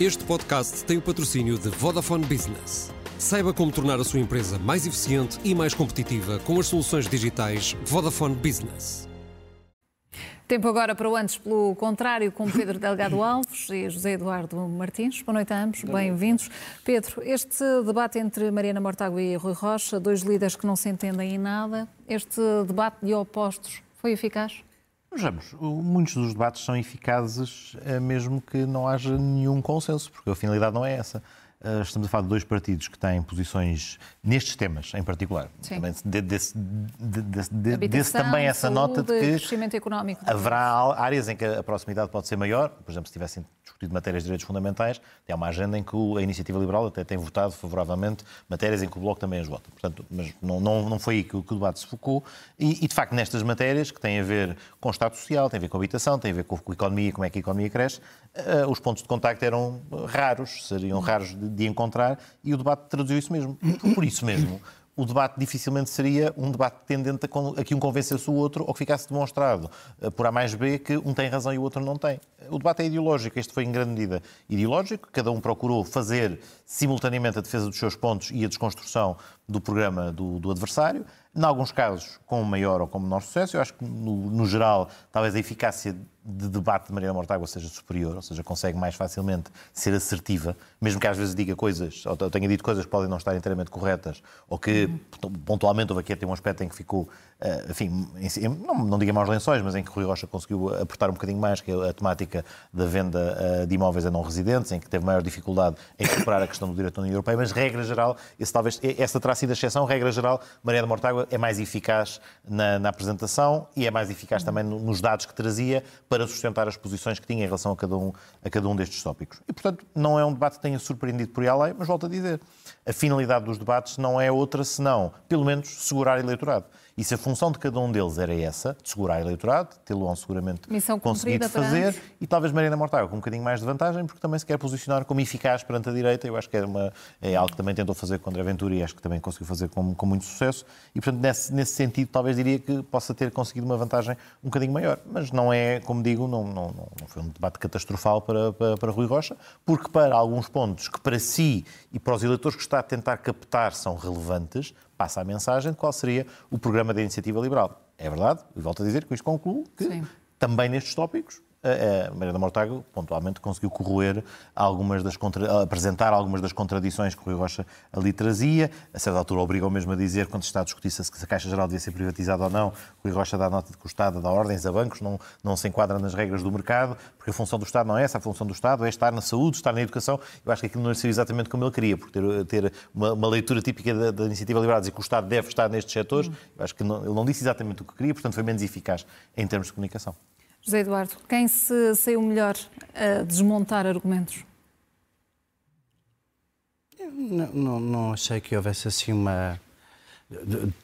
Este podcast tem o patrocínio de Vodafone Business. Saiba como tornar a sua empresa mais eficiente e mais competitiva com as soluções digitais Vodafone Business. Tempo agora para o antes pelo contrário com Pedro Delgado Alves e José Eduardo Martins. Boa noite a ambos, bem-vindos. Pedro, este debate entre Mariana Mortágua e Rui Rocha, dois líderes que não se entendem em nada, este debate de opostos foi eficaz? Vejamos, muitos dos debates são eficazes eh, mesmo que não haja nenhum consenso, porque a finalidade não é essa. Eh, estamos a falar de dois partidos que têm posições nestes temas em particular. Sim. Também de, desse, de, desse, desse também essa saúde, nota de que crescimento económico. haverá áreas em que a proximidade pode ser maior. Por exemplo, se tivessem discutido matérias de direitos fundamentais, tem uma agenda em que a Iniciativa Liberal até tem votado favoravelmente matérias em que o Bloco também as vota. Portanto, mas não, não, não foi aí que, que o debate se focou. E, e, de facto, nestas matérias que têm a ver com o Estado Social, têm a ver com a habitação, têm a ver com a economia, como é que a economia cresce, uh, os pontos de contacto eram raros, seriam raros de, de encontrar, e o debate traduziu isso mesmo. Por isso mesmo, o debate dificilmente seria um debate tendente a que um convencesse o outro ou que ficasse demonstrado uh, por A mais B que um tem razão e o outro não tem. O debate é ideológico, este foi em grande medida ideológico, cada um procurou fazer simultaneamente a defesa dos seus pontos e a desconstrução do programa do, do adversário, em alguns casos com maior ou com menor sucesso. Eu acho que, no, no geral, talvez a eficácia de debate de Mariana Mortágua seja superior, ou seja, consegue mais facilmente ser assertiva, mesmo que às vezes diga coisas, ou tenha dito coisas que podem não estar inteiramente corretas, ou que pontualmente houve aqui até um aspecto em que ficou, eh, enfim, não, não diga maus lençóis, mas em que Rui Rocha conseguiu apertar um bocadinho mais, que é a temática da venda eh, de imóveis a não residentes, em que teve maior dificuldade em superar a questão do direito da União Europeia, mas regra geral, esse, talvez, essa terá sido a exceção, regra geral, Mariana Mortágua é mais eficaz na, na apresentação e é mais eficaz também nos dados que trazia para sustentar as posições que tinha em relação a cada um, a cada um destes tópicos. E, portanto, não é um debate que tenha surpreendido por aí além, mas volto a dizer, a finalidade dos debates não é outra senão, pelo menos, segurar eleitorado. E se a função de cada um deles era essa, de segurar eleitorado, tê-lo seguramente Missão conseguido fazer, e talvez Marina Mortágua com um bocadinho mais de vantagem, porque também se quer posicionar como eficaz perante a direita, eu acho que é, uma, é algo que também tentou fazer com André Ventura e acho que também conseguiu fazer com, com muito sucesso, e portanto nesse, nesse sentido talvez diria que possa ter conseguido uma vantagem um bocadinho maior, mas não é, como digo, não, não, não foi um debate catastrofal para, para, para Rui Rocha, porque para alguns pontos que para si e para os eleitores que está a tentar captar são relevantes, passa a mensagem de qual seria o programa da Iniciativa Liberal. É verdade, e volto a dizer, que isto concluo que Sim. também nestes tópicos a Mariana Mortágua pontualmente conseguiu corroer algumas das contra... apresentar algumas das contradições que o Rui Rocha ali trazia. A certa altura obrigou mesmo a dizer, quando se está a discutir se a Caixa Geral devia ser privatizada ou não, o Rui Rocha dá nota de Estado dá ordens a bancos, não, não se enquadra nas regras do mercado, porque a função do Estado não é essa, a função do Estado é estar na saúde, estar na educação. Eu acho que aquilo não saiu exatamente como ele queria, porque ter, ter uma, uma leitura típica da, da, Iniciativa Liberal dizer que o Estado deve estar nestes setores, eu acho que não, ele não disse exatamente o que queria, portanto foi menos eficaz em termos de comunicação. José Eduardo, quem se saiu melhor a desmontar argumentos? Não, não, não achei que houvesse assim uma.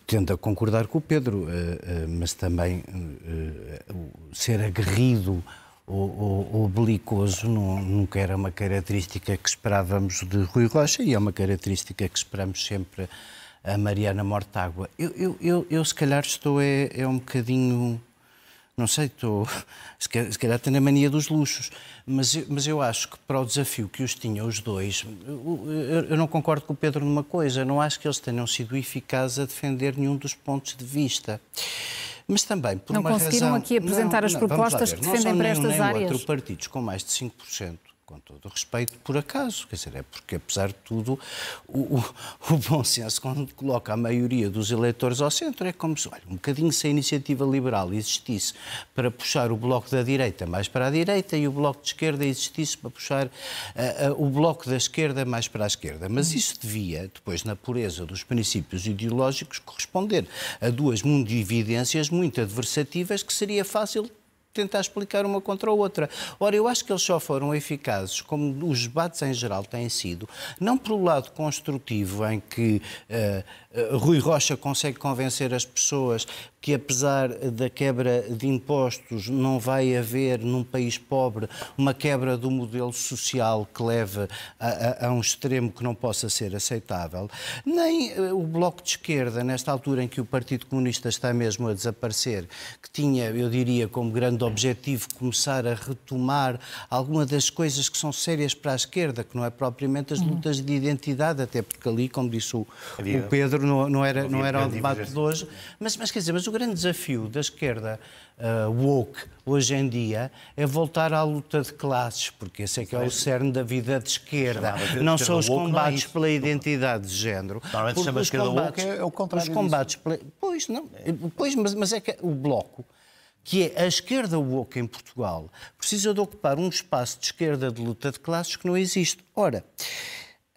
Tento a concordar com o Pedro, eh, eh, mas também eh, ser aguerrido ou, ou, belicoso não, nunca era uma característica que esperávamos de Rui Rocha e é uma característica que esperamos sempre a Mariana Mortágua. Eu, eu, eu, eu se calhar estou é, é um bocadinho não sei, estou, se calhar tenho a mania dos luxos, mas, mas eu acho que para o desafio que os tinham os dois, eu, eu não concordo com o Pedro numa coisa, não acho que eles tenham sido eficazes a defender nenhum dos pontos de vista. Mas também, por não uma conseguiram razão... aqui apresentar não, as não, propostas que defendem para estas nem áreas? Não outro partidos com mais de 5% com todo o respeito, por acaso. Quer dizer, é porque, apesar de tudo, o, o, o, bom senso, quando coloca a maioria dos eleitores ao centro, é como se, olha, um bocadinho se a iniciativa liberal existisse para puxar o bloco da direita mais para a direita e o bloco de esquerda existisse para puxar uh, uh, o bloco da esquerda mais para a esquerda. Mas isso devia, depois, na pureza dos princípios ideológicos, corresponder a duas mundividências muito adversativas que seria fácil tentar explicar uma contra a outra. Ora, eu acho que eles só foram eficazes, como os debates em geral têm sido, não pelo lado construtivo, em que uh, uh, Rui Rocha consegue convencer as pessoas que apesar da quebra de impostos não vai haver num país pobre uma quebra do modelo social que leve a, a, a um extremo que não possa ser aceitável, nem eh, o Bloco de Esquerda, nesta altura em que o Partido Comunista está mesmo a desaparecer, que tinha, eu diria, como grande objetivo começar a retomar alguma das coisas que são sérias para a esquerda, que não é propriamente as lutas de identidade, até porque ali, como disse o, o Pedro, não, não era, não era o debate de hoje. Mas, mas quer dizer, mas o grande desafio da esquerda uh, woke hoje em dia é voltar à luta de classes, porque esse é que é o cerne da vida de esquerda. Não são os combates é pela identidade de género. Normalmente chama esquerda woke é o contrário Os combates pela... Pois, não. Pois, mas, mas é que o Bloco que é a esquerda woke em Portugal, precisa de ocupar um espaço de esquerda de luta de classes que não existe. Ora,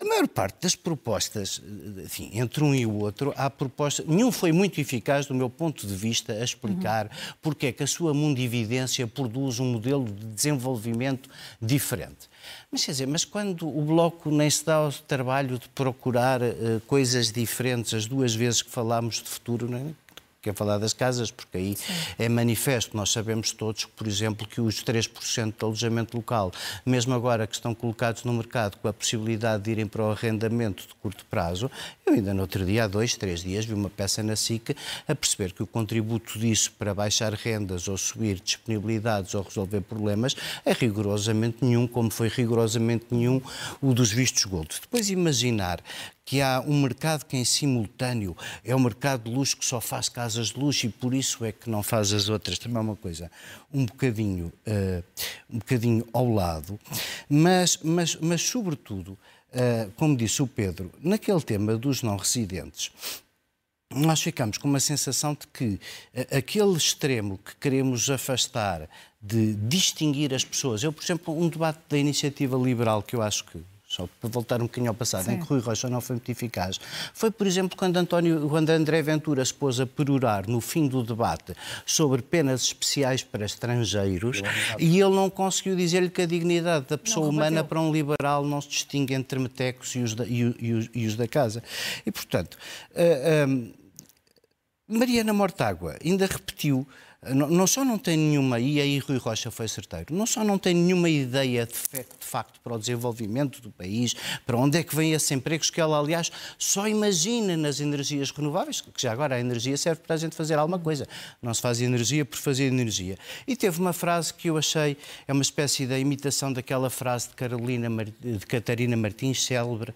a maior parte das propostas, enfim, entre um e o outro, há propostas. Nenhum foi muito eficaz, do meu ponto de vista, a explicar uhum. porque é que a sua mundividência produz um modelo de desenvolvimento diferente. Mas quer dizer, mas quando o Bloco nem se dá o trabalho de procurar uh, coisas diferentes, as duas vezes que falámos de futuro, não é? Quer falar das casas, porque aí Sim. é manifesto. Nós sabemos todos, por exemplo, que os 3% de alojamento local, mesmo agora que estão colocados no mercado com a possibilidade de irem para o arrendamento de curto prazo, eu ainda no outro dia, há dois, três dias, vi uma peça na SIC a perceber que o contributo disso para baixar rendas ou subir disponibilidades ou resolver problemas é rigorosamente nenhum, como foi rigorosamente nenhum o dos vistos gold. Depois imaginar que há um mercado que em simultâneo é o mercado de luxo que só faz casas de luxo e por isso é que não faz as outras. Também é uma coisa um bocadinho, uh, um bocadinho ao lado, mas, mas, mas sobretudo, uh, como disse o Pedro, naquele tema dos não residentes, nós ficamos com uma sensação de que uh, aquele extremo que queremos afastar de distinguir as pessoas, eu, por exemplo, um debate da iniciativa liberal que eu acho que só para voltar um bocadinho ao passado, Sim. em que Rui Rocha não foi muito eficaz, foi, por exemplo, quando, António, quando André Ventura se pôs a perorar no fim do debate sobre penas especiais para estrangeiros e ele não conseguiu dizer-lhe que a dignidade da pessoa humana para um liberal não se distingue entre metecos e os da, e, e os, e os da casa. E, portanto, uh, uh, Mariana Mortágua ainda repetiu não só não tem nenhuma, e aí Rui Rocha foi certeiro, não só não tem nenhuma ideia de, de facto para o desenvolvimento do país, para onde é que vem esses empregos, que ela, aliás, só imagina nas energias renováveis, que já agora a energia serve para a gente fazer alguma coisa. Não se faz energia por fazer energia. E teve uma frase que eu achei, é uma espécie da imitação daquela frase de, Carolina, de Catarina Martins, célebre,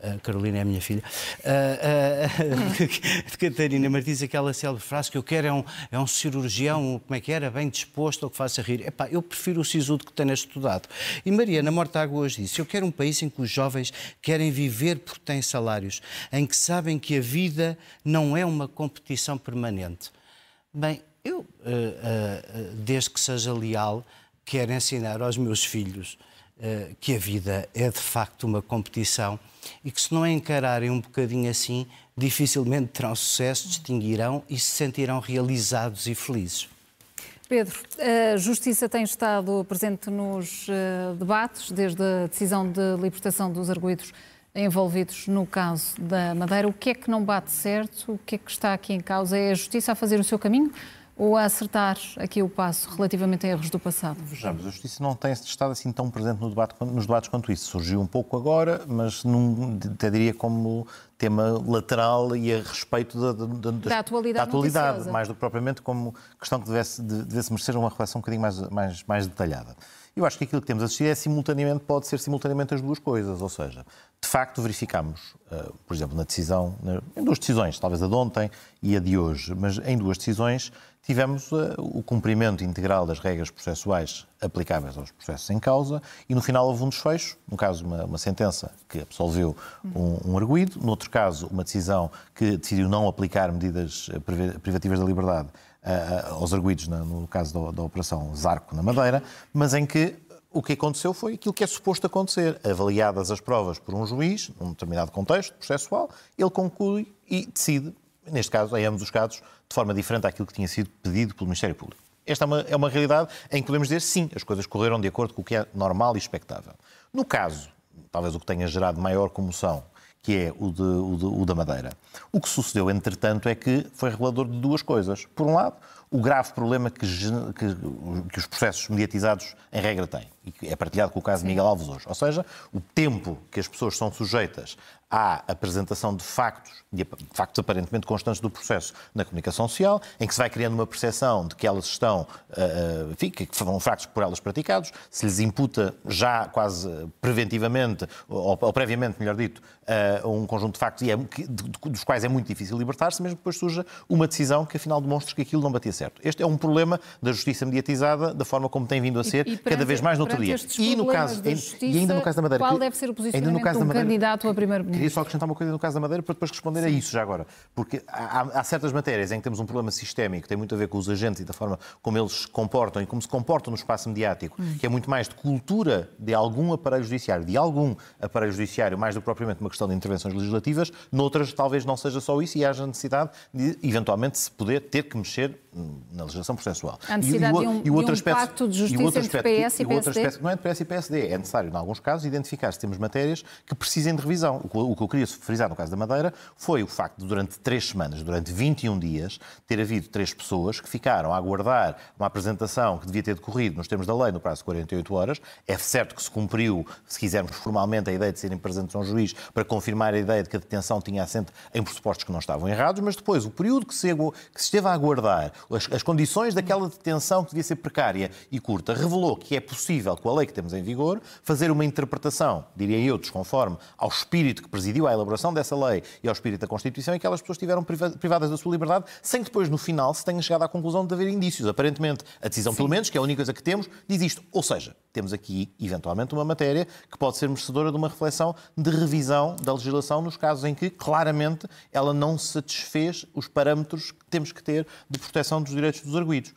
uh, Carolina é a minha filha, uh, uh, de Catarina Martins, aquela célebre frase que eu quero é um, é um cirurgião como é que era, bem disposto ou que faça rir. Epá, eu prefiro o sisudo que tenha estudado. E Mariana Mortágua hoje disse, eu quero um país em que os jovens querem viver porque têm salários, em que sabem que a vida não é uma competição permanente. Bem, eu, uh, uh, desde que seja leal, quero ensinar aos meus filhos que a vida é de facto uma competição e que se não encararem um bocadinho assim, dificilmente terão sucesso, distinguirão e se sentirão realizados e felizes. Pedro, a Justiça tem estado presente nos eh, debates, desde a decisão de libertação dos arguídos envolvidos no caso da Madeira. O que é que não bate certo? O que é que está aqui em causa? É a Justiça a fazer o seu caminho? Ou a acertar aqui o passo relativamente a erros do passado? Vejamos, a Justiça não tem estado assim tão presente no debate, nos debates quanto isso. Surgiu um pouco agora, mas num, até diria como tema lateral e a respeito da, da, da, da atualidade, da atualidade mais do que propriamente como questão que devesse, devesse merecer uma reflexão um bocadinho mais, mais, mais detalhada. Eu acho que aquilo que temos assistido é simultaneamente, pode ser simultaneamente as duas coisas, ou seja, de facto verificamos, uh, por exemplo, na decisão, em duas decisões, talvez a de ontem e a de hoje, mas em duas decisões tivemos uh, o cumprimento integral das regras processuais aplicáveis aos processos em causa e no final houve um desfecho, no caso uma, uma sentença que absolveu um, um arguído, no outro caso uma decisão que decidiu não aplicar medidas eh, privativas da liberdade aos arguídos, no caso da, da Operação Zarco na Madeira, mas em que o que aconteceu foi aquilo que é suposto acontecer. Avaliadas as provas por um juiz, num determinado contexto processual, ele conclui e decide, neste caso, em ambos os casos, de forma diferente daquilo que tinha sido pedido pelo Ministério Público. Esta é uma, é uma realidade em que podemos dizer sim, as coisas correram de acordo com o que é normal e expectável. No caso, talvez o que tenha gerado maior comoção que é o, de, o, de, o da Madeira. O que sucedeu, entretanto, é que foi revelador de duas coisas. Por um lado, o grave problema que, que, que, os processos mediatizados, em regra, têm, e que é partilhado com o caso Sim. de Miguel Alves hoje. Ou seja, o tempo que as pessoas são sujeitas à apresentação de factos, de factos aparentemente constantes do processo na comunicação social, em que se vai criando uma percepção de que elas estão, uh, enfim, que foram factos por elas praticados, se lhes imputa já quase preventivamente, ou, ou previamente, melhor dito, um conjunto de factos e é, dos quais é muito difícil libertar-se, mesmo que depois surja uma decisão que afinal demonstre que aquilo não batia certo. Este é um problema da justiça mediatizada, da forma como tem vindo a ser, e, e cada vez mais no dia. E no caso, e ainda no caso da Madeira, qual deve ser o posicionamento de um candidato a primeiro-ministro? Queria só acrescentar uma coisa no caso da Madeira para depois responder Sim. a isso já agora. Porque há, há, certas matérias em que temos um problema sistémico, que tem muito a ver com os agentes e da forma como eles se comportam e como se comportam no espaço mediático, hum. que é muito mais de cultura de algum aparelho judiciário, de algum aparelho judiciário, mais do que propriamente uma questão de intervenções legislativas. Noutras, talvez não seja só isso e haja necessidade de, eventualmente, se poder ter que mexer na legislação processual. A necessidade e, o, de um, e o outro de um aspecto, pacto de justiça entre PS e, e PSD? Aspecto, não é entre PS e PSD. É necessário, em alguns casos, identificar se temos matérias que precisem de revisão. O, o que eu queria frisar no caso da Madeira foi o facto de, durante três semanas, durante 21 dias, ter havido três pessoas que ficaram a aguardar uma apresentação que devia ter decorrido nos termos da lei no prazo de 48 horas. É certo que se cumpriu, se quisermos formalmente, a ideia de serem presentes a um juiz para confirmar a ideia de que a detenção tinha assento em pressupostos que não estavam errados, mas depois o período que se, que se esteve a aguardar, as, as condições daquela detenção que devia ser precária e curta, revelou que é possível, com a lei que temos em vigor, fazer uma interpretação, diria eu, desconforme ao espírito que presidiu à elaboração dessa lei e ao espírito da Constituição, e que aquelas pessoas estiveram privadas da sua liberdade, sem que depois, no final, se tenha chegado à conclusão de haver indícios. Aparentemente, a decisão, Sim. pelo menos, que é a única coisa que temos, diz isto. Ou seja, temos aqui, eventualmente, uma matéria que pode ser merecedora de uma reflexão de revisão da legislação nos casos em que, claramente, ela não satisfez os parâmetros que temos que ter de proteção dos direitos dos arguídos.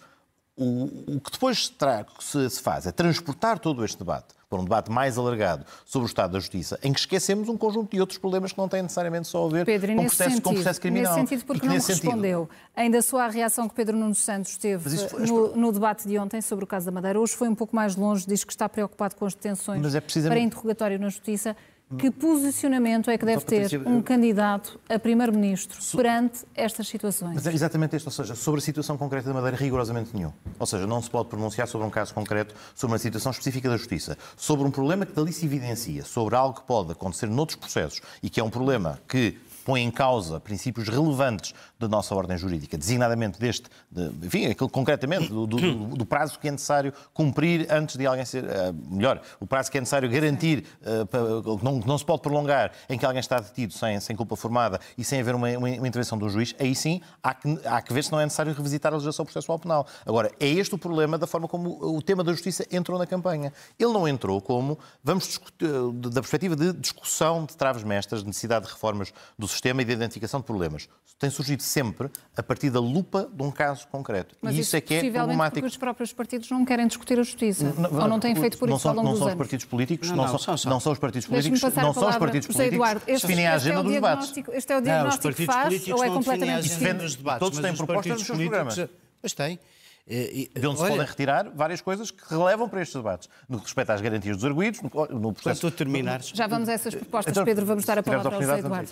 O, o que depois se, se faz é transportar todo este debate para um debate mais alargado sobre o Estado da Justiça, em que esquecemos um conjunto de outros problemas que não têm necessariamente só a ver Pedro, com, processo, sentido, com processo criminal. Nesse sentido, porque não me respondeu. Ainda sua a reação que Pedro Nuno Santos teve foi... no, no, debate de ontem sobre o caso da Madeira, hoje foi um pouco mais longe, diz que está preocupado com as detenções é precisamente... para interrogatório na Justiça. Que posicionamento é que deve ter um candidato a primeiro-ministro perante estas situações? Mas é exatamente isto, ou seja, sobre a situação concreta da Madeira, rigorosamente nenhum. Ou seja, não se pode pronunciar sobre um caso concreto, sobre uma situação específica da Justiça, sobre um problema que dali se evidencia, sobre algo que pode acontecer noutros processos e que é um problema que põe em causa princípios relevantes da nossa ordem jurídica, designadamente deste, de, enfim, aquilo concretamente, do, do, do, prazo que é necessário cumprir antes de alguém ser, uh, melhor, o prazo que é necessário garantir, uh, que não, não, se pode prolongar, em que alguém está detido sem, sem culpa formada e sem haver uma, uma, uma intervenção do juiz, aí sim há que, há que ver se não é necessário revisitar a legislação processual penal. Agora, é este o problema da forma como o tema da justiça entrou na campanha. Ele não entrou como, vamos discutir, da perspectiva de discussão de traves mestras, de necessidade de reformas do sistema sistema e de identificação de problemas. Tem surgido sempre a partir da lupa de um caso concreto. Mas e isso, isso é que é problemático. porque os próprios partidos não querem discutir a justiça. Não, ou não têm feito por isso são, ao longo não dos são anos. os partidos políticos, não, não, não, são, não são os partidos políticos, não são os partidos políticos Eduardo, este, definem a agenda é dos debates. Este é o diagnóstico que faz ou é completamente diferente? Todos têm propostas nos seus programas. Mas têm. De onde se podem retirar várias coisas que relevam para estes debates, no que respeita às garantias dos arguídos, no, no processo... Quando tu terminares... Já vamos a essas propostas, então, Pedro, vamos dar a palavra ao José Eduardo.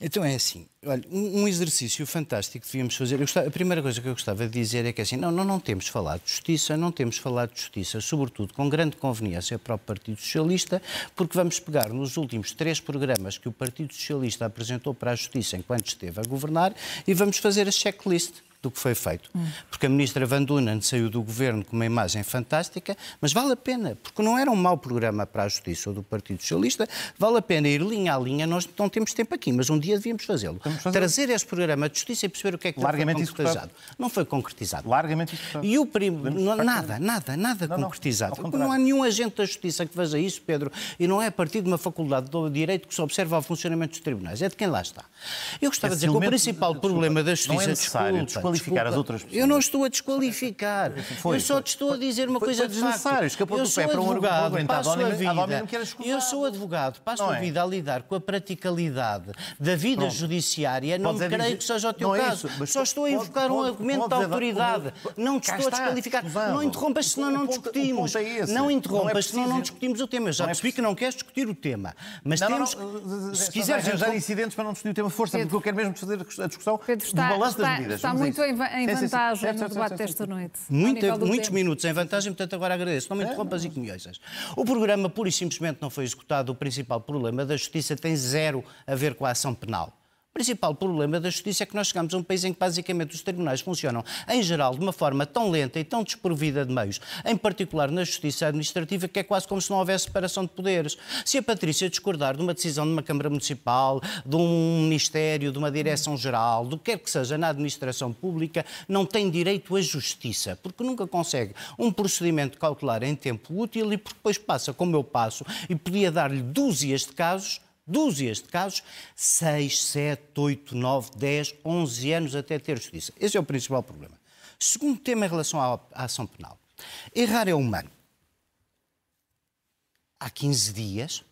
Então é assim, olha, um, exercício fantástico que devíamos fazer. Gostava, a primeira coisa que eu gostava de dizer é que assim, não, não, não temos falado de justiça, não temos falado de justiça, sobretudo com grande conveniência para o Partido Socialista, porque vamos pegar nos últimos três programas que o Partido Socialista apresentou para a justiça enquanto esteve a governar e vamos fazer a checklist do que foi feito. Hum. Porque a ministra Van Dunen saiu do governo com uma imagem fantástica, mas vale a pena, porque não era um mau programa para a Justiça ou do Partido Socialista, vale a pena ir linha a linha, nós não temos tempo aqui, mas um dia devíamos fazê-lo. Trazer este programa de Justiça e perceber o que é que Largamente foi concretizado. Não foi concretizado. Largamente executado. E o primo, nada, nada, nada não, concretizado. Não, não há nenhum agente da Justiça que veja isso, Pedro, e não é a partir de uma faculdade de Direito que se observa o funcionamento dos tribunais, é de quem lá está. Eu gostava Esse de dizer que o principal problema da Justiça, não é necessário desculpa, desqualificar as outras pessoas. Eu não estou a desqualificar. Foi, eu só te estou a dizer uma foi, coisa foi de desnecessário. facto. Escapou eu do pé sou para um advogado, passo A vida. Eu sou advogado, passo a é? vida a lidar com a praticalidade da vida Pronto. judiciária. Não Podes é creio dizer- que seja o teu não é caso. isso, mas Só estou a pode- invocar um argumento pode de autoridade. pode- Não te estou a desqualificar. Não interrompas, senão não discutimos. Não interrompas, senão não discutimos o tema. Já percebi que não queres discutir o tema. Mas Não, não, temos. não, Se se quiseres arranjar incidentes para não discutir o tema de força, porque eu quero mesmo fazer a discussão do balanço das medidas. está muito. Em, Sim, sim, sim. vantagem Certo, no debate desta noite. Muita- muitos tempo. minutos em vantagem, portanto agora agradeço. Não me interrompas e que me ouças. O programa pura e simplesmente não foi executado. O principal problema da justiça tem zero a ver com a ação penal. Principal problema da justiça é que nós chegamos a um país em que basicamente os tribunais funcionam, em geral, de uma forma tão lenta e tão desprovida de meios, em particular na justiça administrativa, que é quase como se não houvesse separação de poderes. Se a Patrícia discordar de uma decisão de uma Câmara Municipal, de um Ministério, de uma Direção-Geral, do que quer que seja na administração pública, não tem direito à justiça, porque nunca consegue um procedimento cautelar em tempo útil e depois passa como eu passo e podia dar-lhe dúzias de casos dúzias de casos, 6, 7, 8, 9, 10, 11 anos até ter justiça. Esse é o principal problema. Segundo tema em relação à, à ação penal. Errar é humano. Há 15 dias,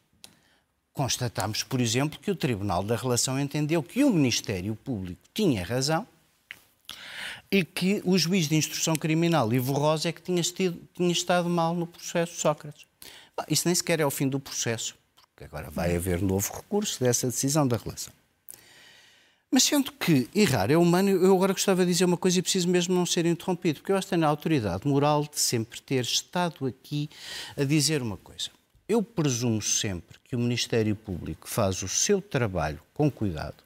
constatámos, por exemplo, que o Tribunal da Relação entendeu que o Ministério Público tinha razão e que o juiz de instrução criminal, Ivo Rosa, é que tinha, estido- tinha estado mal no processo Sócrates. Bom, isso nem sequer é o fim do processo, porque agora vai haver novo recurso dessa decisão da relação. Mas sendo que errar é humano, eu agora gostava de dizer uma coisa e preciso mesmo não ser interrompido, porque eu acho que tenho a autoridade moral de sempre ter estado aqui a dizer uma coisa. Eu presumo sempre que o Ministério Público faz o seu trabalho com cuidado,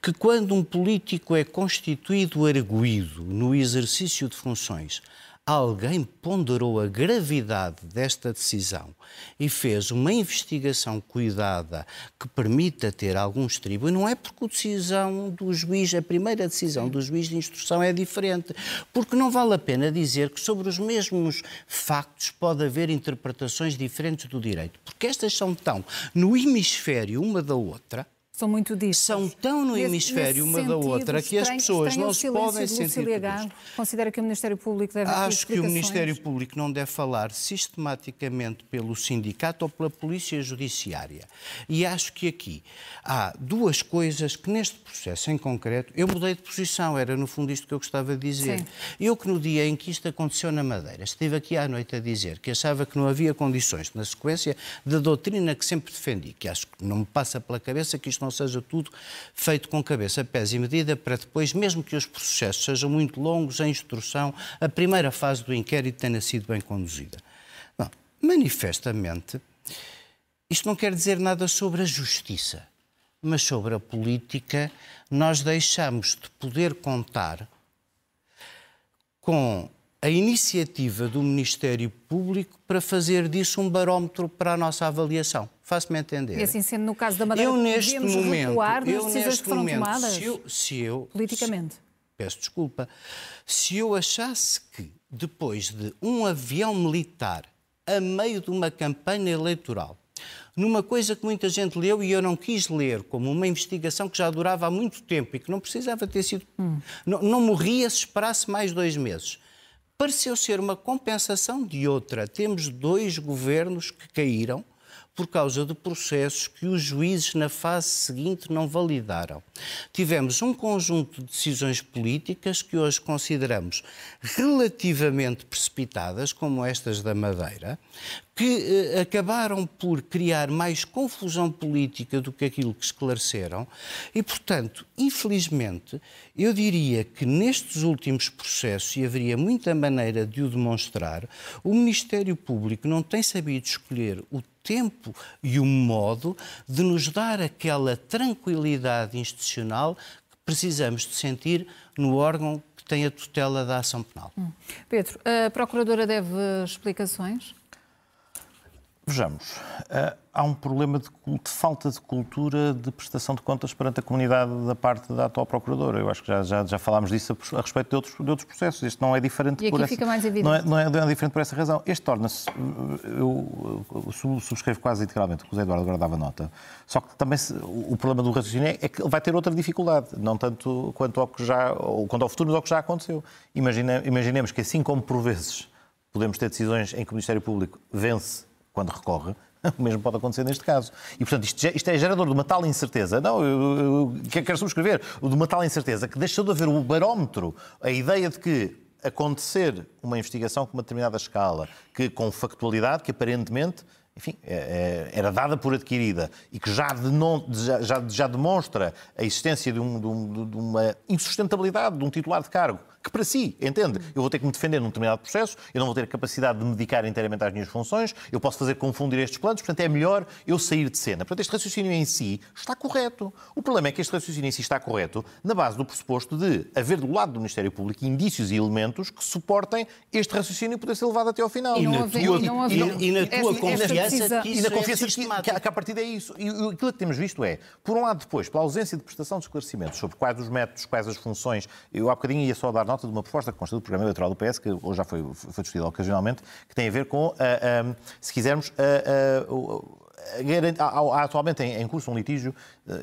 que quando um político é constituído arguído no exercício de funções, alguém ponderou a gravidade desta decisão e fez uma investigação cuidada que permita ter algum estribo, e não é porque a decisão do juiz, a primeira decisão do juiz de instrução é diferente, porque não vale a pena dizer que sobre os mesmos factos pode haver interpretações diferentes do direito, porque estas são tão no hemisfério uma da outra, São muito distos. são tão no hemisfério uma da outra que as pessoas não se podem de sentir. Considera que o Ministério Público deve Acho que o? Ministério Público não deve falar sistematicamente pelo sindicato ou pela Polícia Judiciária. E acho que aqui há duas coisas que neste processo em concreto, eu mudei de posição, era no fundo isto que eu gostava de dizer. Sim. Eu que no dia em que isto aconteceu na Madeira, estive aqui à noite a dizer que achava que não havia condições, na sequência da doutrina que sempre defendi, que acho que não me passa pela cabeça que isto não seja tudo feito com cabeça, pés e medida, para depois, mesmo que os processos sejam muito longos, a instrução, a primeira fase do inquérito tenha sido bem conduzida. Bom, manifestamente, isto não quer dizer nada sobre a justiça, mas sobre a política, nós deixamos de poder contar com a iniciativa do Ministério Público para fazer disso um barómetro para a nossa avaliação. Faço-me entender. E assim sendo, no caso da Madeira, eu neste momento, recuar nas eu decisões neste que foram momento, tomadas se eu, se eu politicamente. peço desculpa, se eu achasse que depois de um avião militar a meio de uma campanha eleitoral, numa coisa que muita gente leu e eu não quis ler, como uma investigação que já durava há muito tempo e que não precisava ter sido. Não, não morria se esperasse mais dois meses. Pareceu ser uma compensação de outra. Temos dois governos que caíram por causa de processos que os juízes na fase seguinte não validaram. Tivemos um conjunto de decisões políticas que hoje consideramos relativamente precipitadas, como estas da Madeira, que eh, acabaram por criar mais confusão política do que aquilo que esclareceram e, portanto, infelizmente, eu diria que nestes últimos processos, e haveria muita maneira de o demonstrar, o Ministério Público não tem sabido escolher o tempo e o modo de nos dar aquela tranquilidade institucional que precisamos de sentir no órgão que tem a tutela da ação penal. Pedro, a Procuradora deve explicações? Vejamos, uh, há um problema de, de, falta de cultura de prestação de contas perante a comunidade da parte da atual Procuradora. Eu acho que já, já, já falámos disso a, a respeito de outros, de outros processos. Este não é diferente e por essa. Não é, não, é, não é diferente por essa razão. Este torna-se. Eu, eu, subscrevo quase integralmente o que o José Eduardo agora dava nota. Só que também se, o problema do raciocínio é que vai ter outra dificuldade, não tanto quanto ao que já, ou quanto ao futuro, mas ao que já aconteceu. Imagine, imaginemos que assim como por vezes podemos ter decisões em que o Ministério Público vence quando recorre, o mesmo pode acontecer neste caso. E, portanto, isto, isto é gerador de uma tal incerteza. Não, eu, eu, eu quero subscrever. De uma tal incerteza que deixou de haver o barómetro, a ideia de que acontecer uma investigação com uma determinada escala, que com factualidade, que aparentemente enfim, é, é, era dada por adquirida e que já, já, já demonstra a existência de, um, de, um, de uma insustentabilidade de um titular de cargo que para si, entende? Eu vou ter que me defender num determinado processo, eu não vou ter a capacidade de me dedicar inteiramente às minhas funções, eu posso fazer confundir estes planos, portanto é melhor eu sair de cena. Portanto, este raciocínio em si está correto. O problema é que este raciocínio em si está correto na base do pressuposto de haver do lado do Ministério Público indícios e elementos que suportem este raciocínio poder ser levado até ao final. E, na tua, e, e, na tua confiança que E na confiança que, que, que a partir é isso. E aquilo que temos visto é, por um lado depois, pela ausência de prestação de esclarecimentos sobre quais os métodos, quais as funções, eu há bocadinho ia só dar nota de uma proposta que consta do programa eleitoral do PS, que hoje já foi, foi discutida ocasionalmente, que tem a ver com, uh, uh, se quisermos, uh, há, atualmente em, curso um litígio,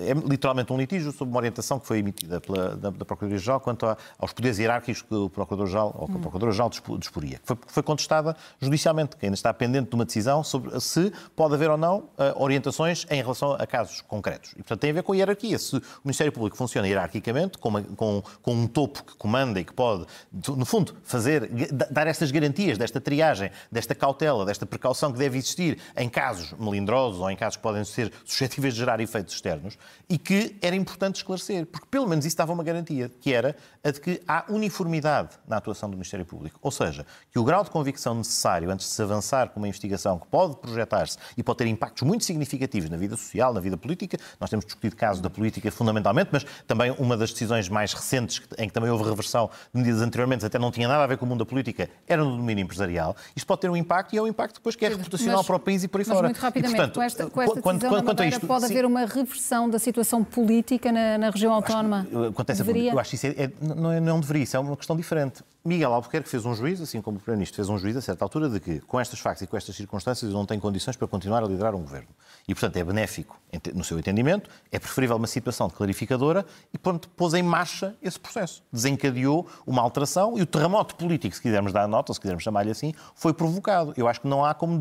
é literalmente um litígio sobre uma orientação que foi emitida pela, da, da Procuradoria-Geral quanto a, aos poderes hierárquicos que o Procurador-Geral ou que a Procuradora-Geral disporia. Foi, foi contestada judicialmente, que ainda está pendente de uma decisão sobre se pode haver ou não uh, orientações em relação a casos concretos. E, portanto, tem a ver com a hierarquia. Se o Ministério Público funciona hierarquicamente, com, uma, com, com um topo que comanda e que pode, no fundo, fazer, dar estas garantias, desta triagem, desta cautela, desta precaução que deve existir em casos melindrosos, ou em casos que podem ser suscetíveis de gerar efeitos externos e que era importante esclarecer, porque pelo menos isso dava uma garantia, que era a de que há uniformidade na atuação do Ministério Público. Ou seja, que o grau de convicção necessário antes de se avançar com uma investigação que pode projetar-se e pode ter impactos muito significativos na vida social, na vida política, nós temos discutido casos da política fundamentalmente, mas também uma das decisões mais recentes em que também houve reversão de medidas anteriormente, até não tinha nada a ver com o mundo da política, era no domínio empresarial. Isto pode ter um impacto e é um impacto depois que é reputacional mas, para o país e por aí mas fora. Muito rapidamente, e, portanto, com esta, com esta quando, decisão quanto, isto, pode sim. haver uma reversão da situação política na, na região autónoma? Acontece, deveria? Eu acho que isso é, é, não, é, não deveria, isso é uma questão diferente. Miguel Albuquerque fez um juízo, assim como o Primeiro-Ministro fez um juízo a certa altura, de que com estas factos e com estas circunstâncias não tem condições para continuar a liderar um governo. E, portanto, é benéfico, no seu entendimento, é preferível uma situação clarificadora e, pronto, pôs em marcha esse processo. Desencadeou uma alteração e o terremoto político, se quisermos dar nota, ou se quisermos chamar-lhe assim, foi provocado. Eu acho que não há como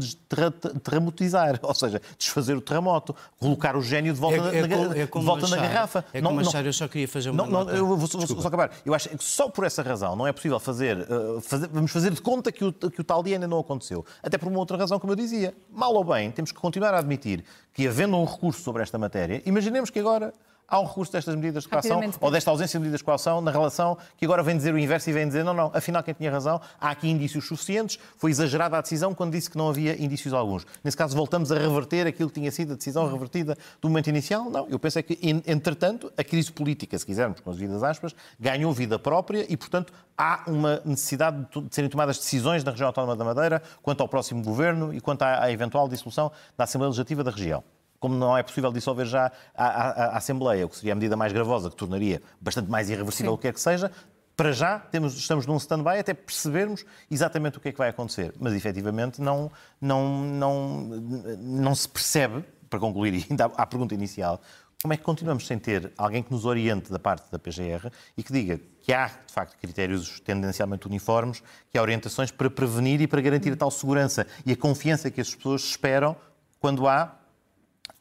terremotizar, ou seja, desfazer o terremoto, colocar o gênio de volta, é, é na, é de volta na garrafa. É como não, não, eu só queria fazer uma não, não, Eu vou, vou só acabar. Eu acho que só por essa razão não é possível fazer, uh, fazer vamos fazer de conta que o, que o tal dia ainda não aconteceu. Até por uma outra razão, como eu dizia. Mal ou bem, temos que continuar a admitir que, havendo um recurso sobre esta matéria, imaginemos que agora há um recurso destas medidas de coação ou desta ausência de medidas de coação na relação que agora vem dizer o inverso e vem dizer não, não, afinal quem tinha razão, há aqui indícios suficientes, foi exagerada a decisão quando disse que não havia indícios alguns. Nesse caso voltamos a reverter aquilo que tinha sido a decisão revertida do momento inicial? Não, eu penso é que, entretanto, a crise política, se quisermos, com as vidas aspas, ganhou vida própria e, portanto, há uma necessidade de serem tomadas decisões na região autónoma da Madeira quanto ao próximo governo e quanto à eventual dissolução da Assembleia Legislativa da região como não é possível dissolver já a, a, a, Assembleia, o que seria a medida mais gravosa, que tornaria bastante mais irreversível Sim. o que é que seja, para já temos, estamos num stand-by até percebermos exatamente o que é que vai acontecer. Mas efetivamente não, não, não, não se percebe, para concluir ainda à pergunta inicial, como é que continuamos sem ter alguém que nos oriente da parte da PGR e que diga que há, de facto, critérios tendencialmente uniformes, que há orientações para prevenir e para garantir a tal segurança e a confiança que as pessoas esperam quando há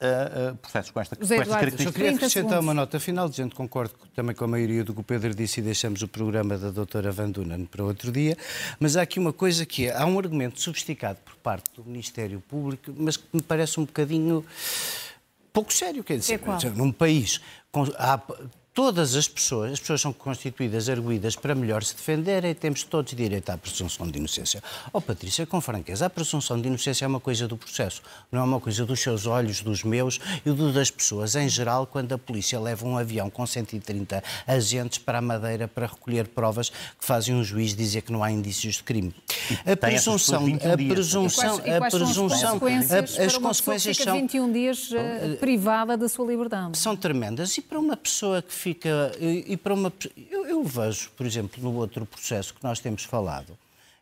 uh, uh, processos com, esta, com estas características. Eu queria acrescentar uma nota. Final, gente, concordo também com a maioria do que o Pedro disse e deixamos o programa da doutora Van Dunen para outro dia, mas há aqui uma coisa que é, há um argumento sofisticado por parte do Ministério Público, mas que me parece um bocadinho pouco sério, quer dizer, é num país com, há, todas as pessoas, as pessoas são constituídas, arguídas para melhor se defenderem e temos todos direito à presunção de inocência. Oh, Patrícia, com franqueza, a presunção de inocência é uma coisa do processo, não é uma coisa dos seus olhos, dos meus e do das pessoas. Em geral, quando a polícia leva um avião com 130 agentes para a Madeira para recolher provas que fazem um juiz dizer que não há indícios de crime. A presunção, a presunção, quais são as consequências, as consequências são 21 dias uh, privada da sua liberdade? São tremendas e para uma pessoa que fica. E, e para uma, eu, eu, vejo, por exemplo, no outro processo que nós temos falado,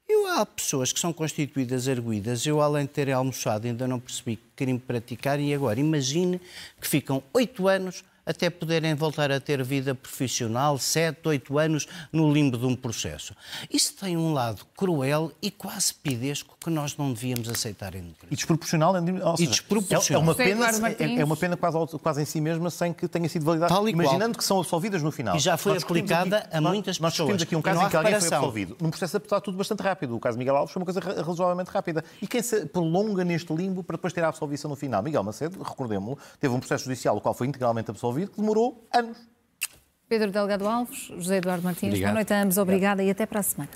eu, há pessoas que são constituídas arguídas. Eu, além de ter almoçado, ainda não percebi que crime praticar. E agora, imagine que ficam oito anos até poderem voltar a ter vida profissional, sete, oito anos no limbo de um processo. Isso tem um lado cruel e quase pidesco que nós não devíamos aceitar em democracia. E desproporcional. Ou seja, e desproporcional. É, uma pena, é, é, uma pena quase, quase em si mesma sem que tenha sido validada, imaginando que são absolvidas no final. E já foi aplicada aqui, a muitas nós, pessoas. Nós aqui um caso em que alguém foi absolvido. Num processo apesar tudo bastante rápido. O caso de Miguel Alves foi uma coisa razoavelmente rápida. E quem se prolonga neste limbo para depois ter a absolvição no final? Miguel Macedo, recordemos-lo, teve um processo judicial o qual foi integralmente absolvido que demorou anos. Pedro Delgado Alves, José Eduardo Martins, Obrigado. boa noite a ambos, obrigada Obrigado. e até para a semana.